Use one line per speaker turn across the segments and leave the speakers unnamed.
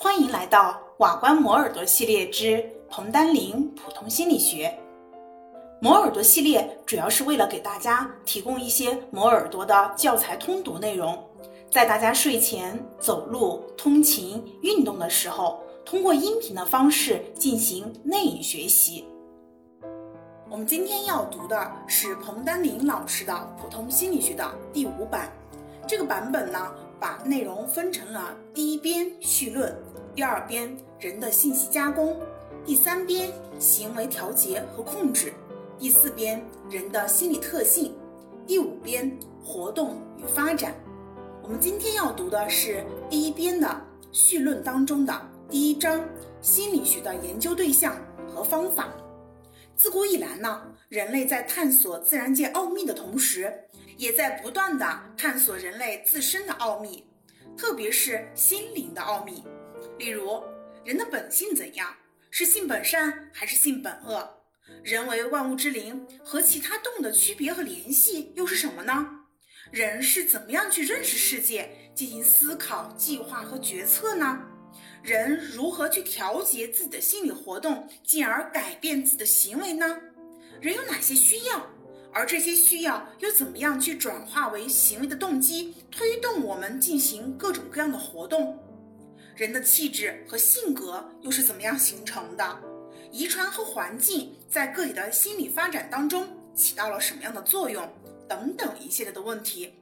欢迎来到瓦官磨耳朵系列之彭丹林普通心理学。磨耳朵系列主要是为了给大家提供一些磨耳朵的教材通读内容，在大家睡前、走路、通勤、运动的时候，通过音频的方式进行内隐学习。我们今天要读的是彭丹林老师的《普通心理学》的第五版。这个版本呢，把内容分成了第一边绪论，第二边人的信息加工，第三边行为调节和控制，第四边人的心理特性，第五边活动与发展。我们今天要读的是第一边的绪论当中的第一章：心理学的研究对象和方法。自古以来呢，人类在探索自然界奥秘的同时，也在不断的探索人类自身的奥秘，特别是心灵的奥秘。例如，人的本性怎样？是性本善还是性本恶？人为万物之灵，和其他动物的区别和联系又是什么呢？人是怎么样去认识世界、进行思考、计划和决策呢？人如何去调节自己的心理活动，进而改变自己的行为呢？人有哪些需要？而这些需要又怎么样去转化为行为的动机，推动我们进行各种各样的活动？人的气质和性格又是怎么样形成的？遗传和环境在个体的心理发展当中起到了什么样的作用？等等一系列的问题。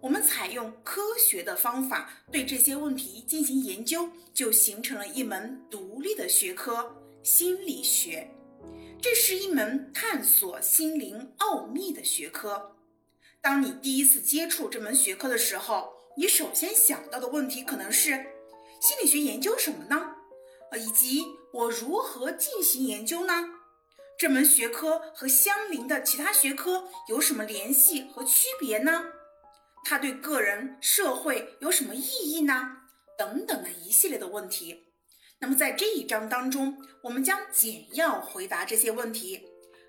我们采用科学的方法对这些问题进行研究，就形成了一门独立的学科——心理学。这是一门探索心灵奥秘的学科。当你第一次接触这门学科的时候，你首先想到的问题可能是：心理学研究什么呢？呃，以及我如何进行研究呢？这门学科和相邻的其他学科有什么联系和区别呢？它对个人、社会有什么意义呢？等等的一系列的问题。那么在这一章当中，我们将简要回答这些问题。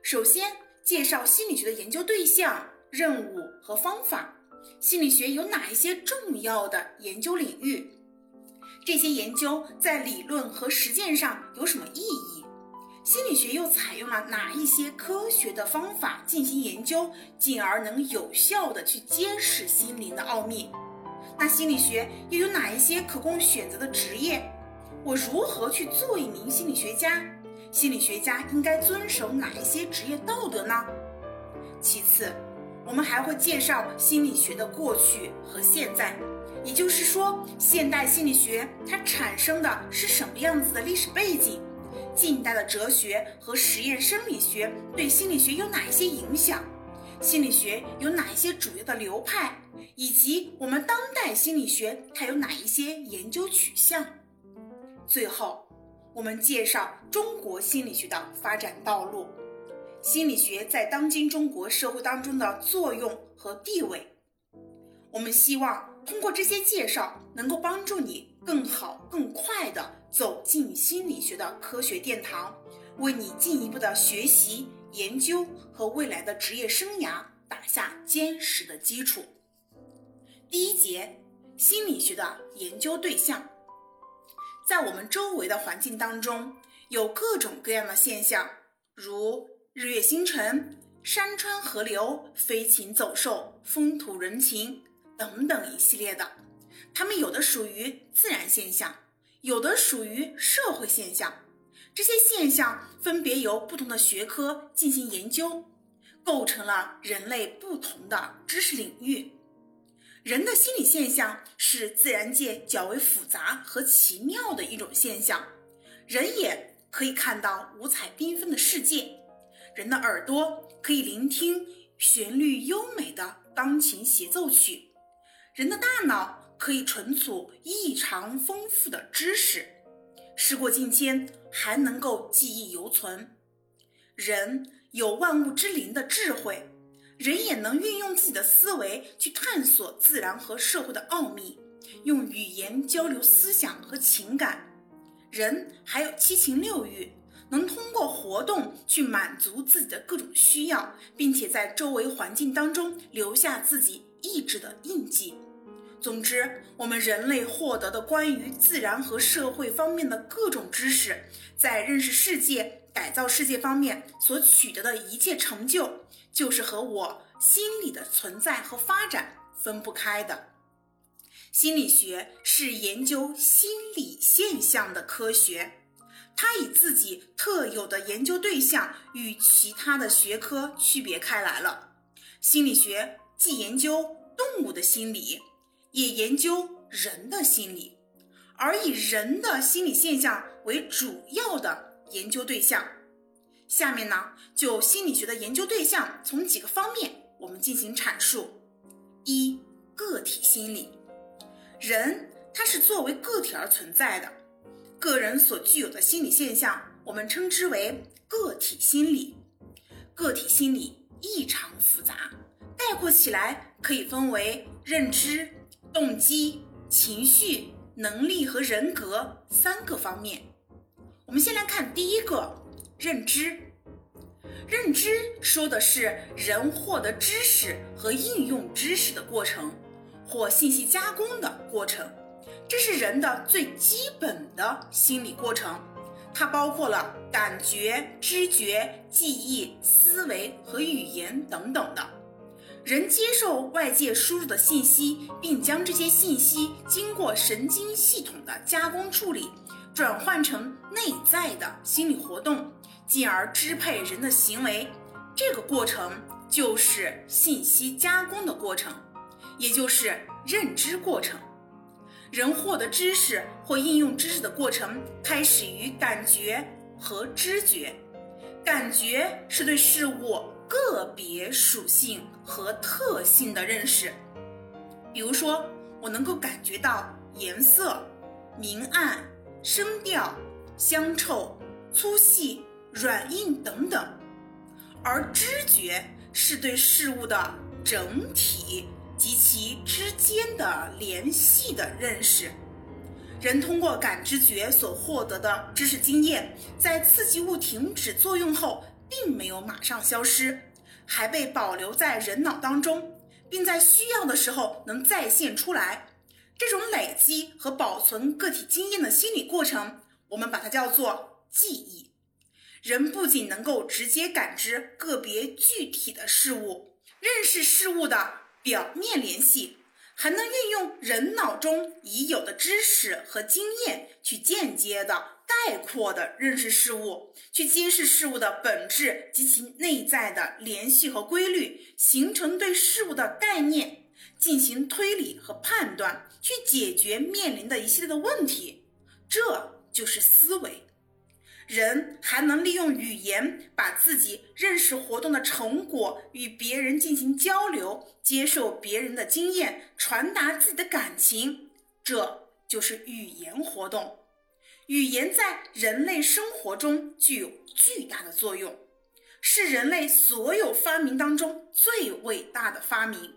首先，介绍心理学的研究对象、任务和方法。心理学有哪一些重要的研究领域？这些研究在理论和实践上有什么意义？心理学又采用了哪一些科学的方法进行研究，进而能有效的去揭示心灵的奥秘？那心理学又有哪一些可供选择的职业？我如何去做一名心理学家？心理学家应该遵守哪一些职业道德呢？其次，我们还会介绍心理学的过去和现在，也就是说，现代心理学它产生的是什么样子的历史背景？近代的哲学和实验生理学对心理学有哪一些影响？心理学有哪一些主要的流派？以及我们当代心理学它有哪一些研究取向？最后，我们介绍中国心理学的发展道路，心理学在当今中国社会当中的作用和地位。我们希望通过这些介绍，能够帮助你更好、更快的。走进心理学的科学殿堂，为你进一步的学习、研究和未来的职业生涯打下坚实的基础。第一节，心理学的研究对象，在我们周围的环境当中，有各种各样的现象，如日月星辰、山川河流、飞禽走兽、风土人情等等一系列的，它们有的属于自然现象。有的属于社会现象，这些现象分别由不同的学科进行研究，构成了人类不同的知识领域。人的心理现象是自然界较为复杂和奇妙的一种现象，人眼可以看到五彩缤纷的世界，人的耳朵可以聆听旋律优美的钢琴协奏曲，人的大脑。可以存储异常丰富的知识，时过境迁还能够记忆犹存。人有万物之灵的智慧，人也能运用自己的思维去探索自然和社会的奥秘，用语言交流思想和情感。人还有七情六欲，能通过活动去满足自己的各种需要，并且在周围环境当中留下自己意志的印记。总之，我们人类获得的关于自然和社会方面的各种知识，在认识世界、改造世界方面所取得的一切成就，就是和我心理的存在和发展分不开的。心理学是研究心理现象的科学，它以自己特有的研究对象与其他的学科区别开来了。心理学既研究动物的心理。也研究人的心理，而以人的心理现象为主要的研究对象。下面呢，就心理学的研究对象从几个方面我们进行阐述。一、个体心理，人他是作为个体而存在的，个人所具有的心理现象，我们称之为个体心理。个体心理异常复杂，概括起来可以分为认知。动机、情绪、能力和人格三个方面。我们先来看第一个，认知。认知说的是人获得知识和应用知识的过程，或信息加工的过程。这是人的最基本的心理过程，它包括了感觉、知觉、记忆、思维和语言等等的。人接受外界输入的信息，并将这些信息经过神经系统的加工处理，转换成内在的心理活动，进而支配人的行为。这个过程就是信息加工的过程，也就是认知过程。人获得知识或应用知识的过程，开始于感觉和知觉。感觉是对事物。个别属性和特性的认识，比如说，我能够感觉到颜色、明暗、声调、香臭、粗细、软硬等等；而知觉是对事物的整体及其之间的联系的认识。人通过感知觉所获得的知识经验，在刺激物停止作用后。并没有马上消失，还被保留在人脑当中，并在需要的时候能再现出来。这种累积和保存个体经验的心理过程，我们把它叫做记忆。人不仅能够直接感知个别具体的事物，认识事物的表面联系。还能运用人脑中已有的知识和经验，去间接的、概括的认识事物，去揭示事物的本质及其内在的联系和规律，形成对事物的概念，进行推理和判断，去解决面临的一系列的问题。这就是思维。人还能利用语言，把自己认识活动的成果与别人进行交流，接受别人的经验，传达自己的感情，这就是语言活动。语言在人类生活中具有巨大的作用，是人类所有发明当中最伟大的发明。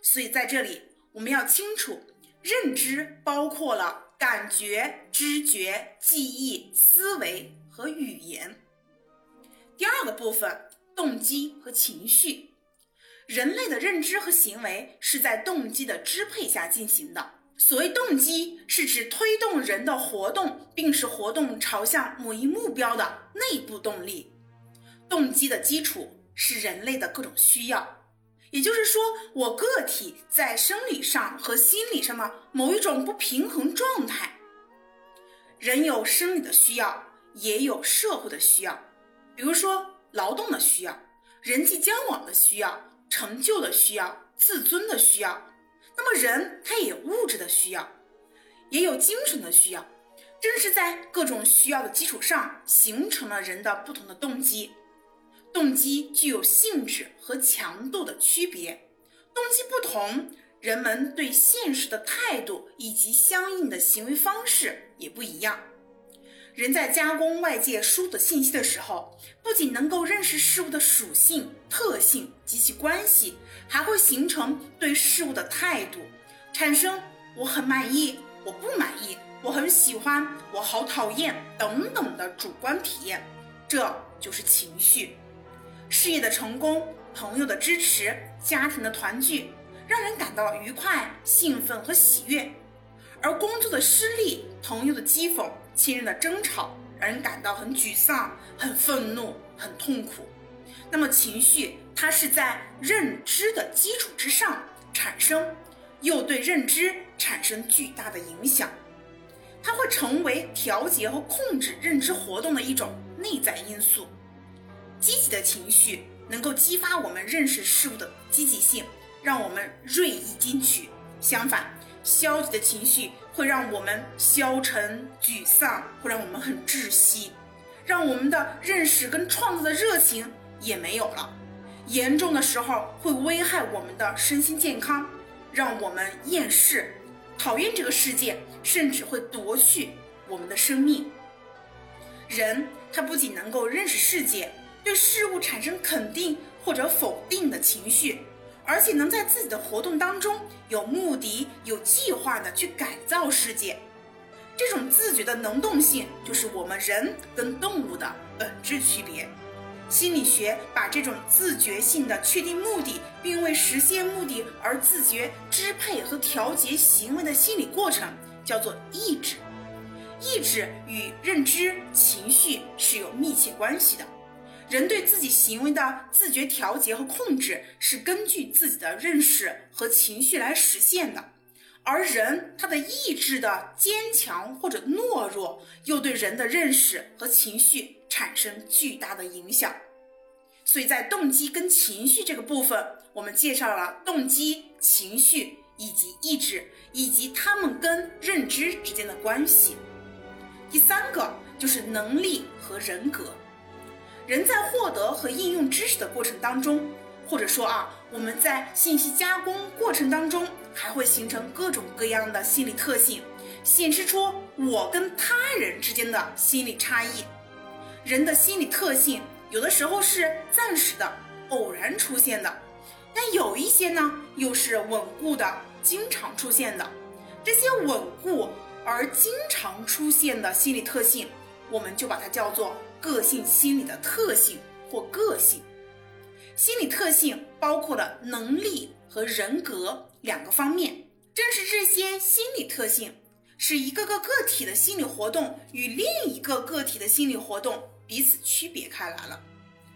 所以在这里，我们要清楚，认知包括了。感觉、知觉、记忆、思维和语言。第二个部分，动机和情绪。人类的认知和行为是在动机的支配下进行的。所谓动机，是指推动人的活动，并使活动朝向某一目标的内部动力。动机的基础是人类的各种需要。也就是说，我个体在生理上和心理上的某一种不平衡状态。人有生理的需要，也有社会的需要，比如说劳动的需要、人际交往的需要、成就的需要、自尊的需要。那么人他也有物质的需要，也有精神的需要。正是在各种需要的基础上，形成了人的不同的动机。动机具有性质和强度的区别，动机不同，人们对现实的态度以及相应的行为方式也不一样。人在加工外界输入的信息的时候，不仅能够认识事物的属性、特性及其关系，还会形成对事物的态度，产生我很满意、我不满意、我很喜欢、我好讨厌等等的主观体验，这就是情绪。事业的成功、朋友的支持、家庭的团聚，让人感到愉快、兴奋和喜悦；而工作的失利、朋友的讥讽、亲人的争吵，让人感到很沮丧、很愤怒、很痛苦。那么情绪它是在认知的基础之上产生，又对认知产生巨大的影响。它会成为调节和控制认知活动的一种内在因素。积极的情绪能够激发我们认识事物的积极性，让我们锐意进取；相反，消极的情绪会让我们消沉、沮丧，会让我们很窒息，让我们的认识跟创造的热情也没有了。严重的时候会危害我们的身心健康，让我们厌世。讨厌这个世界，甚至会夺去我们的生命。人他不仅能够认识世界，对事物产生肯定或者否定的情绪，而且能在自己的活动当中有目的、有计划的去改造世界。这种自觉的能动性，就是我们人跟动物的本质区别。心理学把这种自觉性的确定目的，并为实现目的而自觉支配和调节行为的心理过程，叫做意志。意志与认知、情绪是有密切关系的。人对自己行为的自觉调节和控制，是根据自己的认识和情绪来实现的。而人他的意志的坚强或者懦弱，又对人的认识和情绪。产生巨大的影响，所以在动机跟情绪这个部分，我们介绍了动机、情绪以及意志，以及他们跟认知之间的关系。第三个就是能力和人格。人在获得和应用知识的过程当中，或者说啊，我们在信息加工过程当中，还会形成各种各样的心理特性，显示出我跟他人之间的心理差异。人的心理特性有的时候是暂时的、偶然出现的，但有一些呢又是稳固的、经常出现的。这些稳固而经常出现的心理特性，我们就把它叫做个性心理的特性或个性。心理特性包括了能力和人格两个方面。正是这些心理特性。使一个个个体的心理活动与另一个个体的心理活动彼此区别开来了。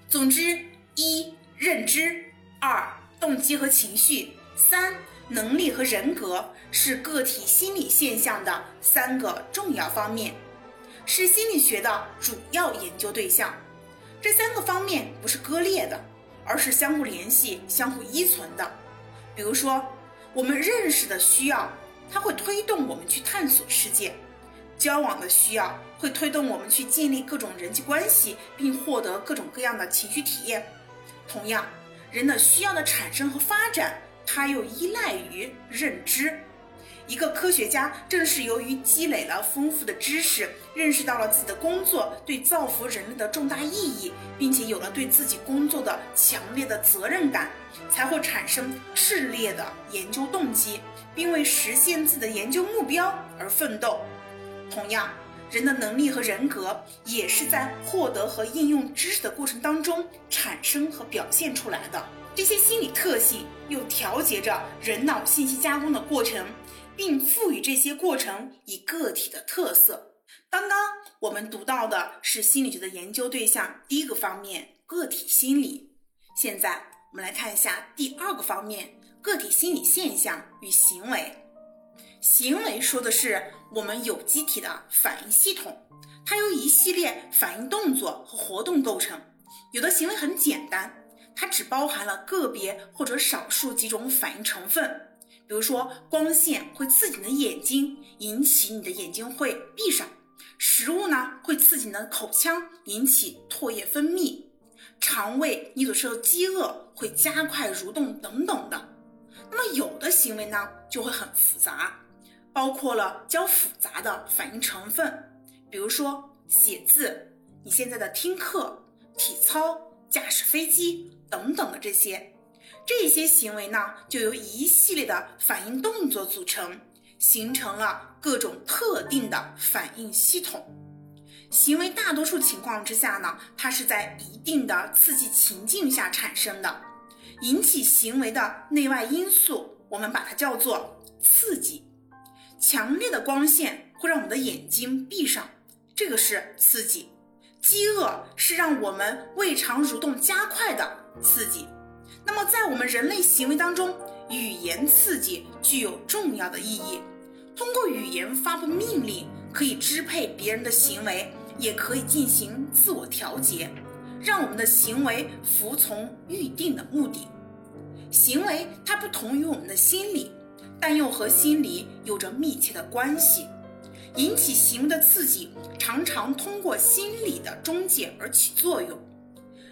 总之，一认知，二动机和情绪，三能力和人格是个体心理现象的三个重要方面，是心理学的主要研究对象。这三个方面不是割裂的，而是相互联系、相互依存的。比如说，我们认识的需要。它会推动我们去探索世界，交往的需要会推动我们去建立各种人际关系，并获得各种各样的情绪体验。同样，人的需要的产生和发展，它又依赖于认知。一个科学家正是由于积累了丰富的知识，认识到了自己的工作对造福人类的重大意义，并且有了对自己工作的强烈的责任感，才会产生炽烈的研究动机。并为实现自己的研究目标而奋斗。同样，人的能力和人格也是在获得和应用知识的过程当中产生和表现出来的。这些心理特性又调节着人脑信息加工的过程，并赋予这些过程以个体的特色。刚刚我们读到的是心理学的研究对象第一个方面——个体心理。现在我们来看一下第二个方面。个体心理现象与行为，行为说的是我们有机体的反应系统，它由一系列反应动作和活动构成。有的行为很简单，它只包含了个别或者少数几种反应成分。比如说，光线会刺激你的眼睛，引起你的眼睛会闭上；食物呢会刺激你的口腔，引起唾液分泌；肠胃你所受的饥饿会加快蠕动等等的。那么有的行为呢就会很复杂，包括了较复杂的反应成分，比如说写字、你现在的听课、体操、驾驶飞机等等的这些，这些行为呢就由一系列的反应动作组成，形成了各种特定的反应系统。行为大多数情况之下呢，它是在一定的刺激情境下产生的。引起行为的内外因素我们把它叫做刺激。强烈的光线会让我们的眼睛闭上，这个是刺激；饥饿是让我们胃肠蠕动加快的刺激。那么，在我们人类行为当中，语言刺激具有重要的意义。通过语言发布命令，可以支配别人的行为，也可以进行自我调节，让我们的行为服从预定的目的。行为它不同于我们的心理，但又和心理有着密切的关系。引起行为的刺激常常通过心理的中介而起作用。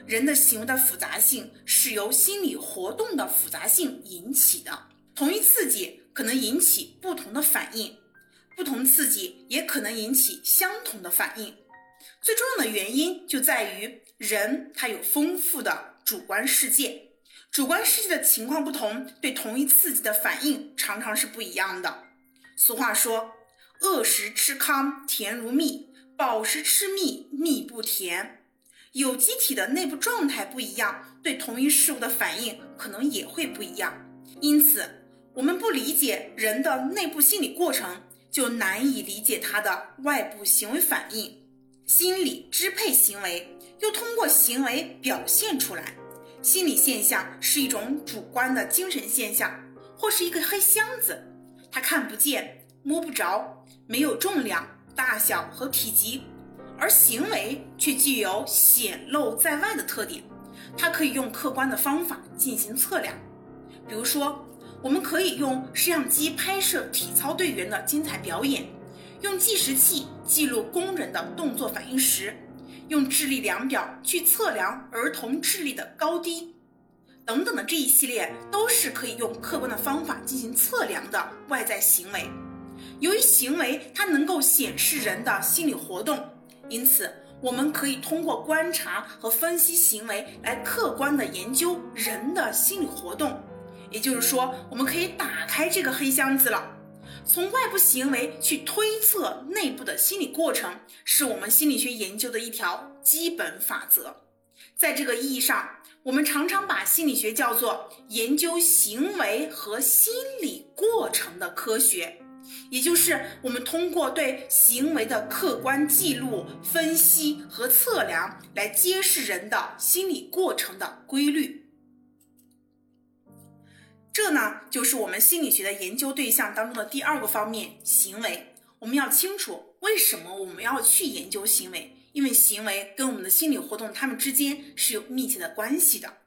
人的行为的复杂性是由心理活动的复杂性引起的。同一刺激可能引起不同的反应，不同刺激也可能引起相同的反应。最重要的原因就在于人他有丰富的主观世界。主观世界的情况不同，对同一刺激的反应常常是不一样的。俗话说：“饿时吃糠甜如蜜，饱时吃蜜蜜不甜。”有机体的内部状态不一样，对同一事物的反应可能也会不一样。因此，我们不理解人的内部心理过程，就难以理解他的外部行为反应。心理支配行为，又通过行为表现出来。心理现象是一种主观的精神现象，或是一个黑箱子，它看不见、摸不着，没有重量、大小和体积，而行为却具有显露在外的特点。它可以用客观的方法进行测量，比如说，我们可以用摄像机拍摄体操队员的精彩表演，用计时器记录工人的动作反应时。用智力量表去测量儿童智力的高低，等等的这一系列都是可以用客观的方法进行测量的外在行为。由于行为它能够显示人的心理活动，因此我们可以通过观察和分析行为来客观的研究人的心理活动。也就是说，我们可以打开这个黑箱子了。从外部行为去推测内部的心理过程，是我们心理学研究的一条基本法则。在这个意义上，我们常常把心理学叫做研究行为和心理过程的科学，也就是我们通过对行为的客观记录、分析和测量，来揭示人的心理过程的规律。这呢，就是我们心理学的研究对象当中的第二个方面——行为。我们要清楚为什么我们要去研究行为，因为行为跟我们的心理活动，它们之间是有密切的关系的。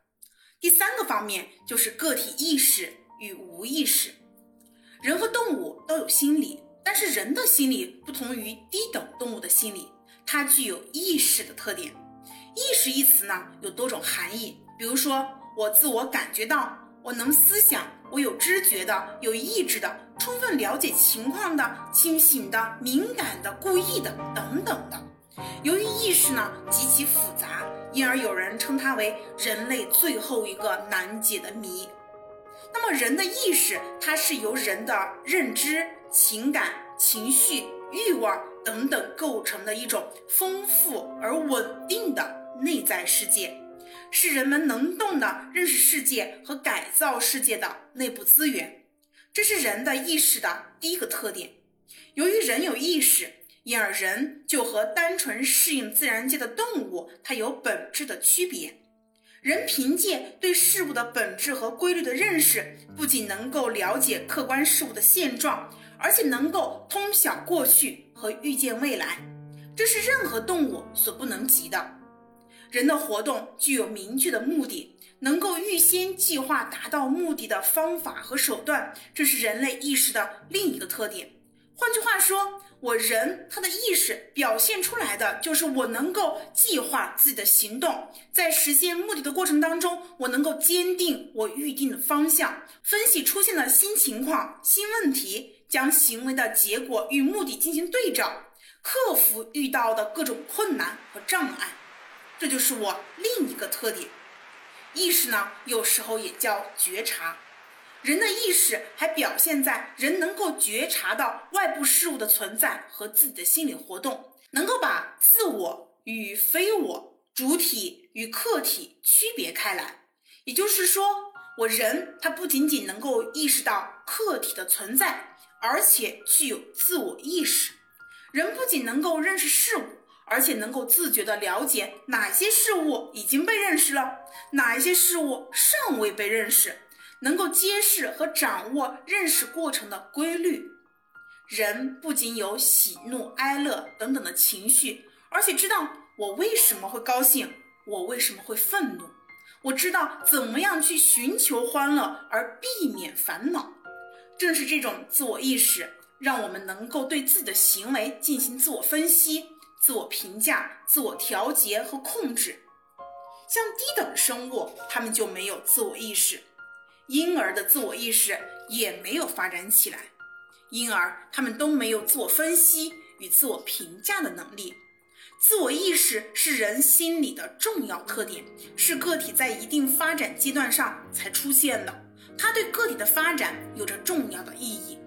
第三个方面就是个体意识与无意识。人和动物都有心理，但是人的心理不同于低等动物的心理，它具有意识的特点。意识一词呢，有多种含义，比如说我自我感觉到。我能思想，我有知觉的，有意志的，充分了解情况的，清醒的，敏感的，故意的，等等的。由于意识呢极其复杂，因而有人称它为人类最后一个难解的谜。那么，人的意识它是由人的认知、情感、情绪、欲望等等构成的一种丰富而稳定的内在世界。是人们能动的认识世界和改造世界的内部资源，这是人的意识的第一个特点。由于人有意识，因而人就和单纯适应自然界的动物，它有本质的区别。人凭借对事物的本质和规律的认识，不仅能够了解客观事物的现状，而且能够通晓过去和预见未来，这是任何动物所不能及的。人的活动具有明确的目的，能够预先计划达到目的的方法和手段，这是人类意识的另一个特点。换句话说，我人他的意识表现出来的就是我能够计划自己的行动，在实现目的的过程当中，我能够坚定我预定的方向，分析出现的新情况、新问题，将行为的结果与目的进行对照，克服遇到的各种困难和障碍。这就是我另一个特点，意识呢，有时候也叫觉察。人的意识还表现在人能够觉察到外部事物的存在和自己的心理活动，能够把自我与非我、主体与客体区别开来。也就是说，我人他不仅仅能够意识到客体的存在，而且具有自我意识。人不仅能够认识事物，而且能够自觉地了解哪些事物已经被认识了，哪一些事物尚未被认识，能够揭示和掌握认识过程的规律。人不仅有喜怒哀乐等等的情绪，而且知道我为什么会高兴，我为什么会愤怒。我知道怎么样去寻求欢乐而避免烦恼，正是这种自我意识，让我们能够对自己的行为进行自我分析、自我评价、自我调节和控制。像低等生物，它们就没有自我意识，婴儿的自我意识也没有发展起来，因而他们都没有自我分析与自我评价的能力。自我意识是人心理的重要特点，是个体在一定发展阶段上才出现的。它对个体的发展有着重要的意义。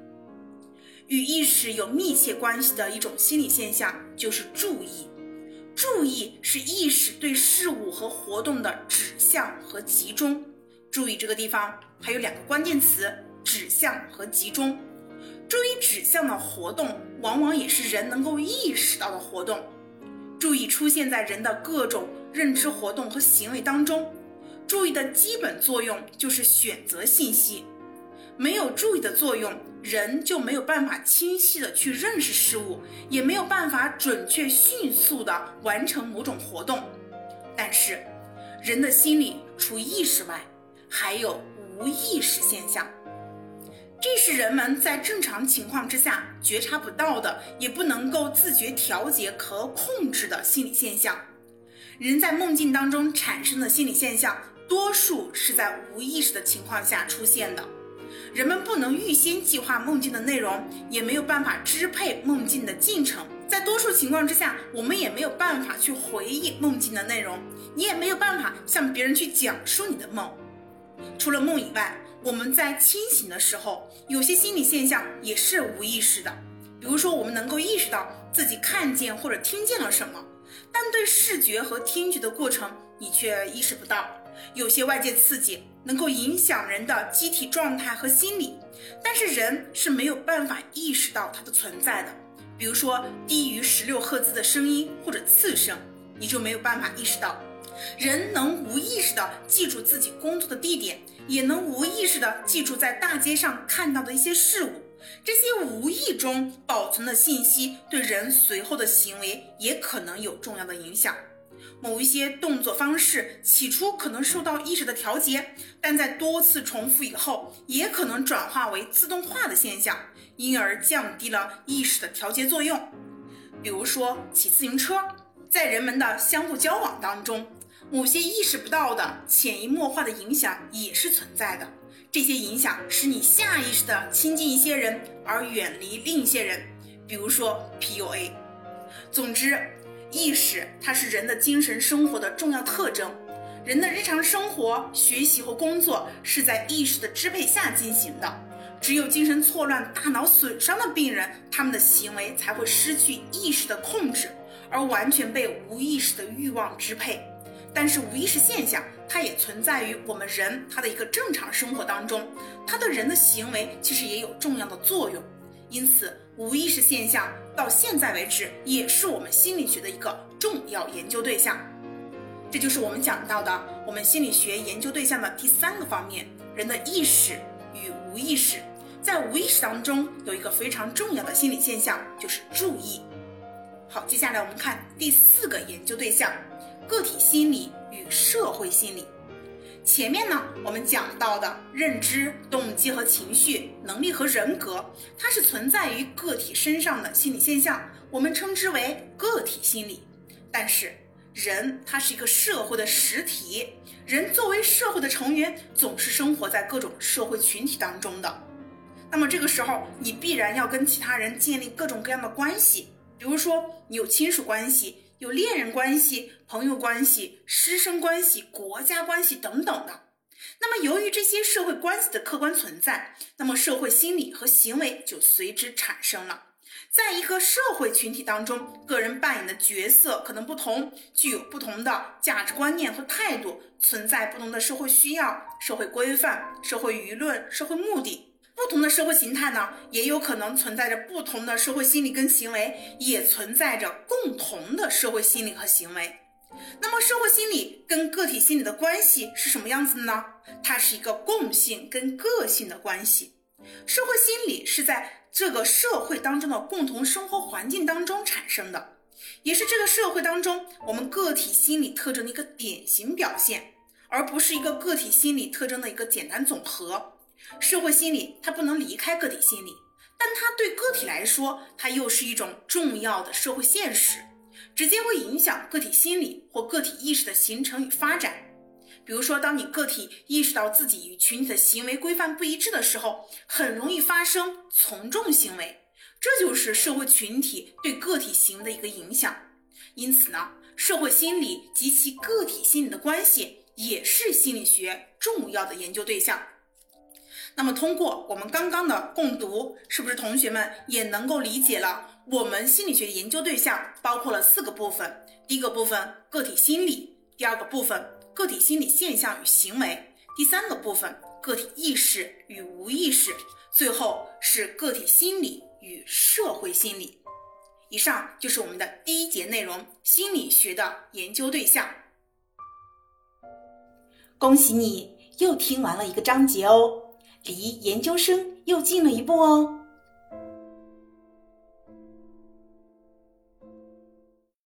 与意识有密切关系的一种心理现象就是注意。注意是意识对事物和活动的指向和集中。注意这个地方还有两个关键词：指向和集中。注意指向的活动，往往也是人能够意识到的活动。注意出现在人的各种认知活动和行为当中。注意的基本作用就是选择信息。没有注意的作用，人就没有办法清晰的去认识事物，也没有办法准确迅速的完成某种活动。但是，人的心理除意识外，还有无意识现象。这是人们在正常情况之下觉察不到的，也不能够自觉调节和控制的心理现象。人在梦境当中产生的心理现象，多数是在无意识的情况下出现的。人们不能预先计划梦境的内容，也没有办法支配梦境的进程。在多数情况之下，我们也没有办法去回忆梦境的内容，你也没有办法向别人去讲述你的梦。除了梦以外，我们在清醒的时候，有些心理现象也是无意识的。比如说，我们能够意识到自己看见或者听见了什么，但对视觉和听觉的过程，你却意识不到。有些外界刺激能够影响人的机体状态和心理，但是人是没有办法意识到它的存在的。比如说，低于十六赫兹的声音或者刺声，你就没有办法意识到。人能无意识地记住自己工作的地点，也能无意识地记住在大街上看到的一些事物。这些无意中保存的信息，对人随后的行为也可能有重要的影响。某一些动作方式起初可能受到意识的调节，但在多次重复以后，也可能转化为自动化的现象，因而降低了意识的调节作用。比如说骑自行车，在人们的相互交往当中。某些意识不到的潜移默化的影响也是存在的，这些影响使你下意识的亲近一些人，而远离另一些人，比如说 PUA。总之，意识它是人的精神生活的重要特征，人的日常生活、学习和工作是在意识的支配下进行的。只有精神错乱、大脑损伤的病人，他们的行为才会失去意识的控制，而完全被无意识的欲望支配。但是无意识现象，它也存在于我们人他的一个正常生活当中，它对人的行为其实也有重要的作用。因此，无意识现象到现在为止也是我们心理学的一个重要研究对象。这就是我们讲到的我们心理学研究对象的第三个方面：人的意识与无意识。在无意识当中，有一个非常重要的心理现象，就是注意。好，接下来我们看第四个研究对象。个体心理与社会心理，前面呢我们讲到的认知、动机和情绪能力和人格，它是存在于个体身上的心理现象，我们称之为个体心理。但是人他是一个社会的实体，人作为社会的成员，总是生活在各种社会群体当中的。那么这个时候，你必然要跟其他人建立各种各样的关系，比如说你有亲属关系。有恋人关系、朋友关系、师生关系、国家关系等等的。那么，由于这些社会关系的客观存在，那么社会心理和行为就随之产生了。在一个社会群体当中，个人扮演的角色可能不同，具有不同的价值观念和态度，存在不同的社会需要、社会规范、社会舆论、社会目的。不同的社会形态呢，也有可能存在着不同的社会心理跟行为，也存在着共同的社会心理和行为。那么，社会心理跟个体心理的关系是什么样子的呢？它是一个共性跟个性的关系。社会心理是在这个社会当中的共同生活环境当中产生的，也是这个社会当中我们个体心理特征的一个典型表现，而不是一个个体心理特征的一个简单总和。社会心理它不能离开个体心理，但它对个体来说，它又是一种重要的社会现实，直接会影响个体心理或个体意识的形成与发展。比如说，当你个体意识到自己与群体的行为规范不一致的时候，很容易发生从众行为，这就是社会群体对个体行为的一个影响。因此呢，社会心理及其个体心理的关系也是心理学重要的研究对象。那么，通过我们刚刚的共读，是不是同学们也能够理解了我们心理学研究对象包括了四个部分？第一个部分个体心理，第二个部分个体心理现象与行为，第三个部分个体意识与无意识，最后是个体心理与社会心理。以上就是我们的第一节内容，心理学的研究对象。恭喜你又听完了一个章节哦。离研究生又近了一步哦。